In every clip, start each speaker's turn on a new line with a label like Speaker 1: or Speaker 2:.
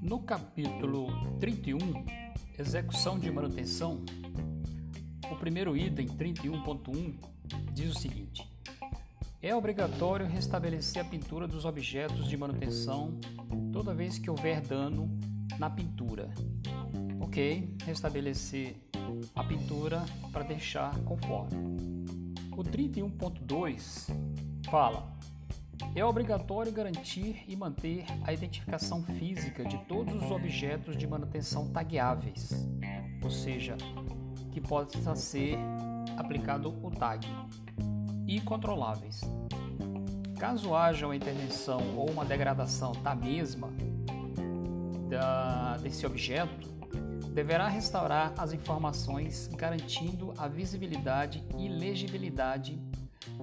Speaker 1: No capítulo 31, execução de manutenção, o primeiro item 31.1 diz o seguinte: é obrigatório restabelecer a pintura dos objetos de manutenção toda vez que houver dano na pintura. Ok, restabelecer a pintura para deixar conforme. O 31.2 fala: é obrigatório garantir e manter a identificação física de todos os objetos de manutenção tagueáveis, ou seja, que possa ser aplicado o tag, e controláveis. Caso haja uma intervenção ou uma degradação da mesma da, desse objeto, deverá restaurar as informações garantindo a visibilidade e legibilidade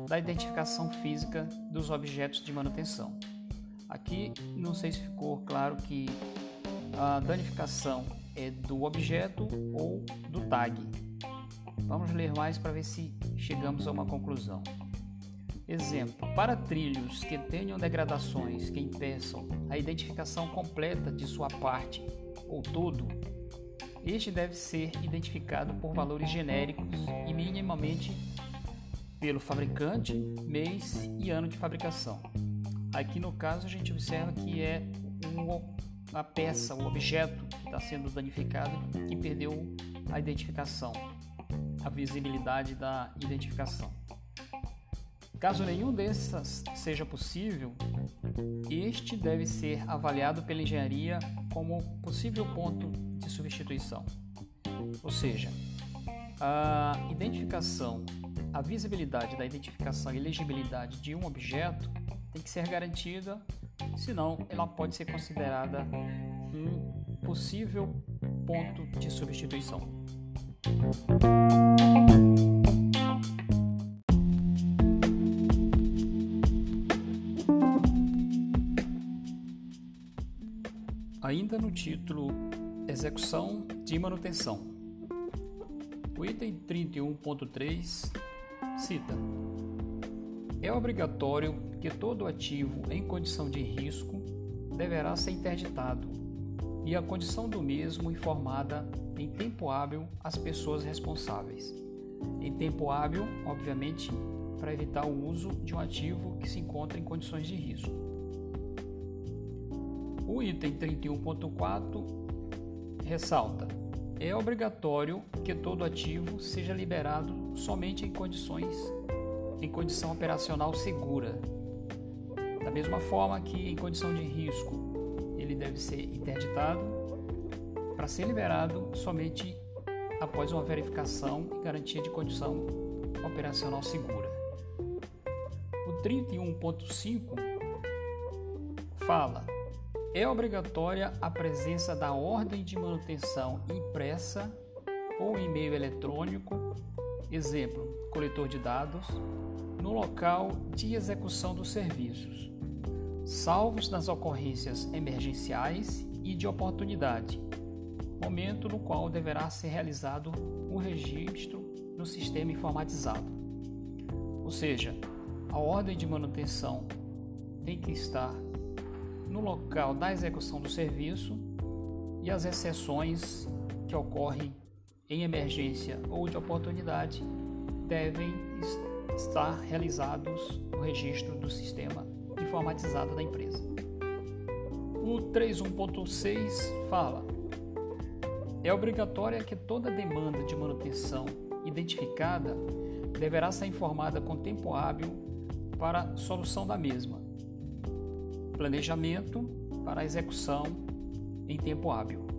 Speaker 1: da identificação física dos objetos de manutenção. Aqui não sei se ficou claro que a danificação é do objeto ou do tag. Vamos ler mais para ver se chegamos a uma conclusão. Exemplo: para trilhos que tenham degradações que impeçam a identificação completa de sua parte ou todo, este deve ser identificado por valores genéricos e minimamente pelo fabricante, mês e ano de fabricação. Aqui no caso a gente observa que é a peça, o objeto que está sendo danificado que perdeu a identificação, a visibilidade da identificação. Caso nenhum dessas seja possível, este deve ser avaliado pela engenharia como possível ponto de substituição. Ou seja, a identificação, a visibilidade da identificação e legibilidade de um objeto tem que ser garantida, senão ela pode ser considerada um possível ponto de substituição. Ainda no título Execução de manutenção. O item 31.3 cita: É obrigatório que todo ativo em condição de risco deverá ser interditado e a condição do mesmo informada em tempo hábil às pessoas responsáveis. Em tempo hábil, obviamente, para evitar o uso de um ativo que se encontra em condições de risco. O item 31.4 ressalta: é obrigatório que todo ativo seja liberado somente em condições em condição operacional segura. Da mesma forma que em condição de risco ele deve ser interditado para ser liberado somente após uma verificação e garantia de condição operacional segura. O 31.5 fala é obrigatória a presença da ordem de manutenção impressa ou em meio eletrônico, exemplo, coletor de dados, no local de execução dos serviços, salvos nas ocorrências emergenciais e de oportunidade, momento no qual deverá ser realizado o registro no sistema informatizado. Ou seja, a ordem de manutenção tem que estar no local da execução do serviço e as exceções que ocorrem em emergência ou de oportunidade devem estar realizados no registro do sistema informatizado da empresa. O 31.6 fala: é obrigatória que toda demanda de manutenção identificada deverá ser informada com tempo hábil para solução da mesma planejamento para a execução em tempo hábil.